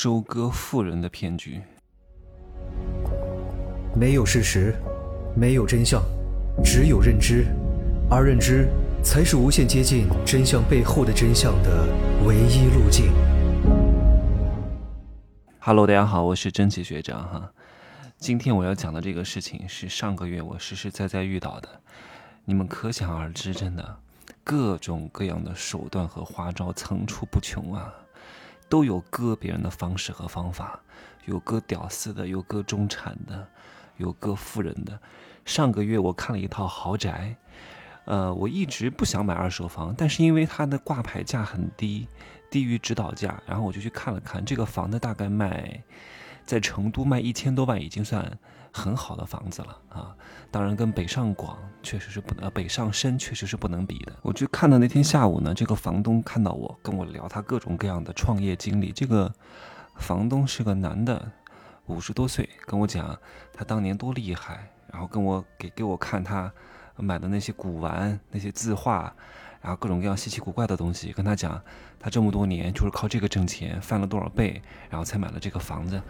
收割富人的骗局。没有事实，没有真相，只有认知，而认知才是无限接近真相背后的真相的唯一路径。Hello，大家好，我是真奇学长哈。今天我要讲的这个事情是上个月我实实在在遇到的，你们可想而知，真的各种各样的手段和花招层出不穷啊，都有割别人的方式和方法，有割屌丝的，有割中产的，有割富人的。上个月我看了一套豪宅，呃，我一直不想买二手房，但是因为它的挂牌价很低。低于指导价，然后我就去看了看这个房子，大概卖在成都卖一千多万，已经算很好的房子了啊。当然，跟北上广确实是不能，北上深确实是不能比的。我去看的那天下午呢，这个房东看到我，跟我聊他各种各样的创业经历。这个房东是个男的，五十多岁，跟我讲他当年多厉害，然后跟我给给我看他买的那些古玩、那些字画。然后各种各样稀奇古怪的东西，跟他讲，他这么多年就是靠这个挣钱，翻了多少倍，然后才买了这个房子。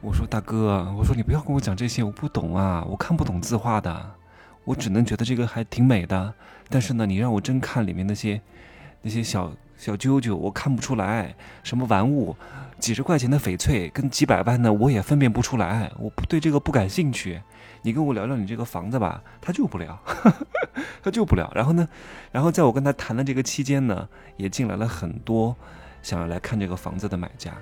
我说大哥，我说你不要跟我讲这些，我不懂啊，我看不懂字画的，我只能觉得这个还挺美的。但是呢，你让我真看里面那些那些小小揪揪，我看不出来什么玩物，几十块钱的翡翠跟几百万的，我也分辨不出来。我不对这个不感兴趣。你跟我聊聊你这个房子吧，他救不了，他救不了。然后呢，然后在我跟他谈的这个期间呢，也进来了很多想要来看这个房子的买家，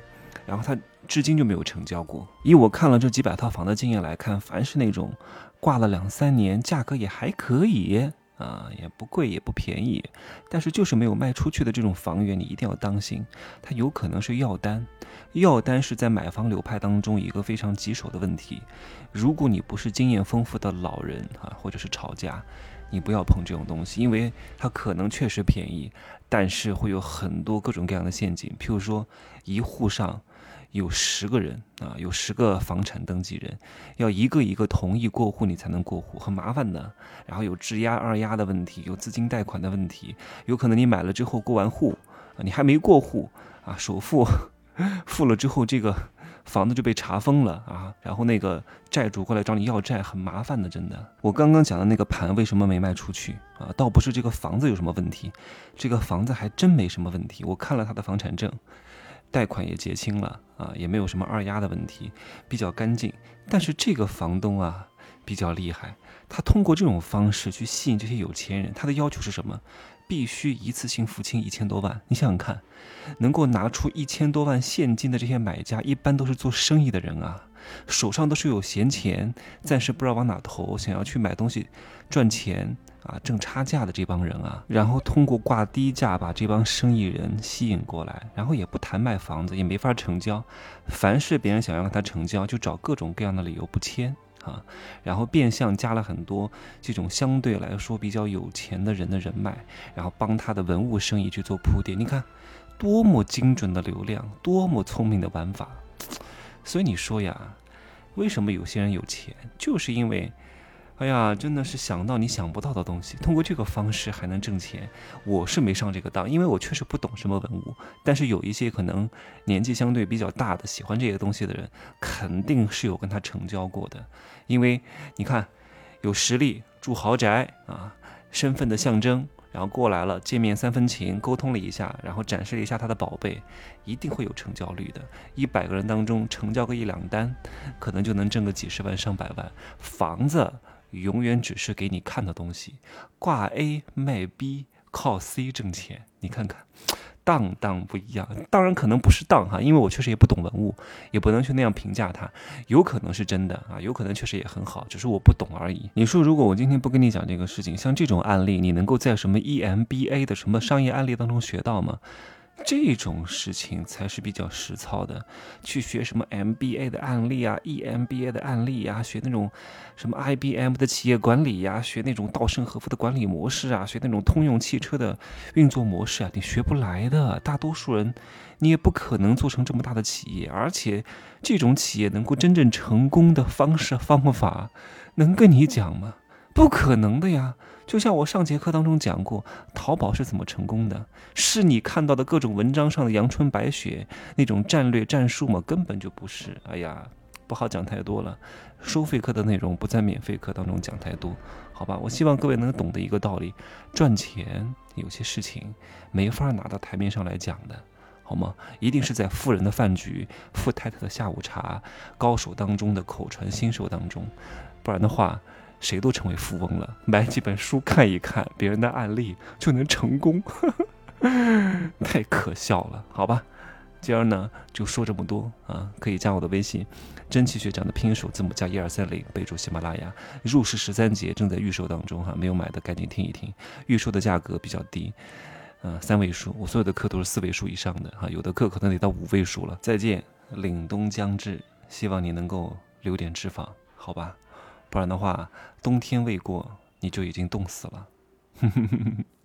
然后他至今就没有成交过。以我看了这几百套房的经验来看，凡是那种挂了两三年，价格也还可以。啊，也不贵也不便宜，但是就是没有卖出去的这种房源，你一定要当心，它有可能是要单。要单是在买房流派当中一个非常棘手的问题。如果你不是经验丰富的老人啊，或者是炒家，你不要碰这种东西，因为它可能确实便宜，但是会有很多各种各样的陷阱。譬如说，一户上。有十个人啊，有十个房产登记人，要一个一个同意过户，你才能过户，很麻烦的。然后有质押、二押的问题，有资金贷款的问题，有可能你买了之后过完户啊，你还没过户啊，首付付了之后，这个房子就被查封了啊，然后那个债主过来找你要债，很麻烦的，真的。我刚刚讲的那个盘为什么没卖出去啊？倒不是这个房子有什么问题，这个房子还真没什么问题，我看了他的房产证。贷款也结清了啊，也没有什么二押的问题，比较干净。但是这个房东啊比较厉害，他通过这种方式去吸引这些有钱人。他的要求是什么？必须一次性付清一千多万。你想想看，能够拿出一千多万现金的这些买家，一般都是做生意的人啊，手上都是有闲钱，暂时不知道往哪投，想要去买东西赚钱。啊，挣差价的这帮人啊，然后通过挂低价把这帮生意人吸引过来，然后也不谈卖房子，也没法成交。凡是别人想要跟他成交，就找各种各样的理由不签啊，然后变相加了很多这种相对来说比较有钱的人的人脉，然后帮他的文物生意去做铺垫。你看，多么精准的流量，多么聪明的玩法。所以你说呀，为什么有些人有钱，就是因为。哎呀，真的是想到你想不到的东西，通过这个方式还能挣钱。我是没上这个当，因为我确实不懂什么文物。但是有一些可能年纪相对比较大的，喜欢这些东西的人，肯定是有跟他成交过的。因为你看，有实力住豪宅啊，身份的象征，然后过来了见面三分情，沟通了一下，然后展示了一下他的宝贝，一定会有成交率的。一百个人当中成交个一两单，可能就能挣个几十万上百万。房子。永远只是给你看的东西，挂 A 卖 B，靠 C 挣钱。你看看，当当不一样。当然可能不是当哈，因为我确实也不懂文物，也不能去那样评价它。有可能是真的啊，有可能确实也很好，只是我不懂而已。你说，如果我今天不跟你讲这个事情，像这种案例，你能够在什么 EMBA 的什么商业案例当中学到吗？这种事情才是比较实操的，去学什么 MBA 的案例啊，EMBA 的案例啊，学那种什么 IBM 的企业管理呀，学那种稻盛和夫的管理模式啊，学那种通用汽车的运作模式啊，你学不来的。大多数人，你也不可能做成这么大的企业，而且这种企业能够真正成功的方式方法，能跟你讲吗？不可能的呀。就像我上节课当中讲过，淘宝是怎么成功的？是你看到的各种文章上的阳春白雪那种战略战术吗？根本就不是。哎呀，不好讲太多了。收费课的内容不在免费课当中讲太多，好吧？我希望各位能懂得一个道理：赚钱有些事情没法拿到台面上来讲的，好吗？一定是在富人的饭局、富太太的下午茶、高手当中的口传心授当中，不然的话。谁都成为富翁了，买几本书看一看别人的案例就能成功，太可笑了，好吧？今儿呢就说这么多啊，可以加我的微信，真奇学长的拼音首字母加一二三零，备注喜马拉雅。入市十三节正在预售当中哈，没有买的赶紧听一听，预售的价格比较低，嗯，三位数，我所有的课都是四位数以上的哈，有的课可能得到五位数了。再见，凛冬将至，希望你能够留点脂肪，好吧？不然的话，冬天未过，你就已经冻死了。